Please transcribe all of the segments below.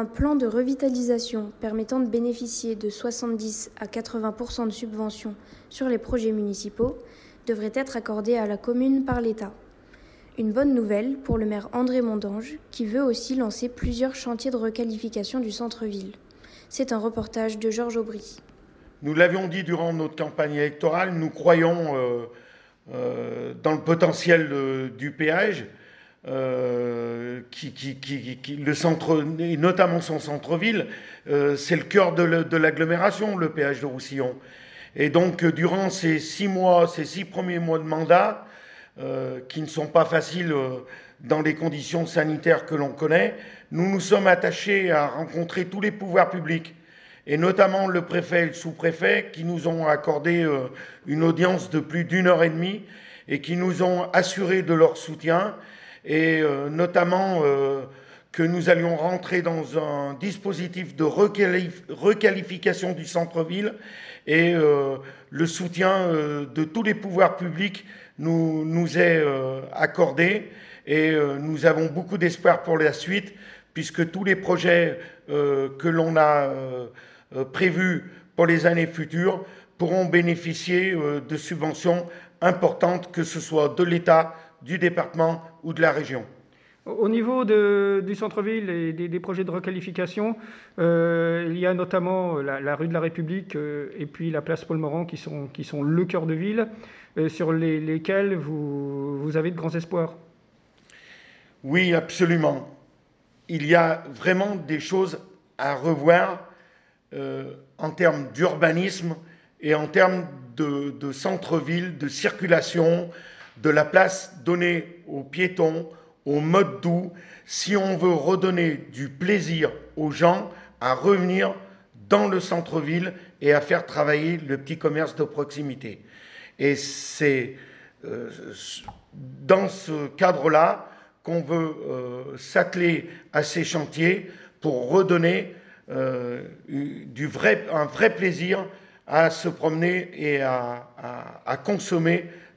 Un plan de revitalisation permettant de bénéficier de 70 à 80% de subventions sur les projets municipaux devrait être accordé à la commune par l'État. Une bonne nouvelle pour le maire André Mondange, qui veut aussi lancer plusieurs chantiers de requalification du centre-ville. C'est un reportage de Georges Aubry. Nous l'avions dit durant notre campagne électorale, nous croyons euh, euh, dans le potentiel euh, du péage, centre, et notamment son centre-ville, c'est le cœur de l'agglomération, le péage de Roussillon. Et donc, durant ces six mois, ces six premiers mois de mandat, qui ne sont pas faciles dans les conditions sanitaires que l'on connaît, nous nous sommes attachés à rencontrer tous les pouvoirs publics et notamment le préfet et le sous-préfet qui nous ont accordé euh, une audience de plus d'une heure et demie et qui nous ont assuré de leur soutien et euh, notamment euh, que nous allions rentrer dans un dispositif de requalification du centre-ville et le soutien de tous les pouvoirs publics nous, est accordé. Et nous avons beaucoup d'espoir pour la suite puisque tous les projets que l'on a euh, prévus pour les années futures pourront bénéficier euh, de subventions importantes, que ce soit de l'État, du département ou de la région. Au niveau du centre-ville et des, projets de requalification, euh, il y a notamment la, rue de la République et puis la place Paul-Morand qui sont, qui sont le cœur de ville, sur lesquels vous, vous avez de grands espoirs. Oui, absolument. Il y a vraiment des choses à revoir euh, en termes d'urbanisme et en termes de, centre-ville, de circulation, de la place donnée aux piétons, aux modes doux, si on veut redonner du plaisir aux gens à revenir dans le centre-ville et à faire travailler le petit commerce de proximité. Et c'est euh, dans ce cadre-là qu'on veut euh, s'atteler à ces chantiers pour redonner euh, un vrai plaisir à se promener et à, consommer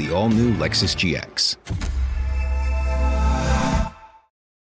The all new Lexus GX.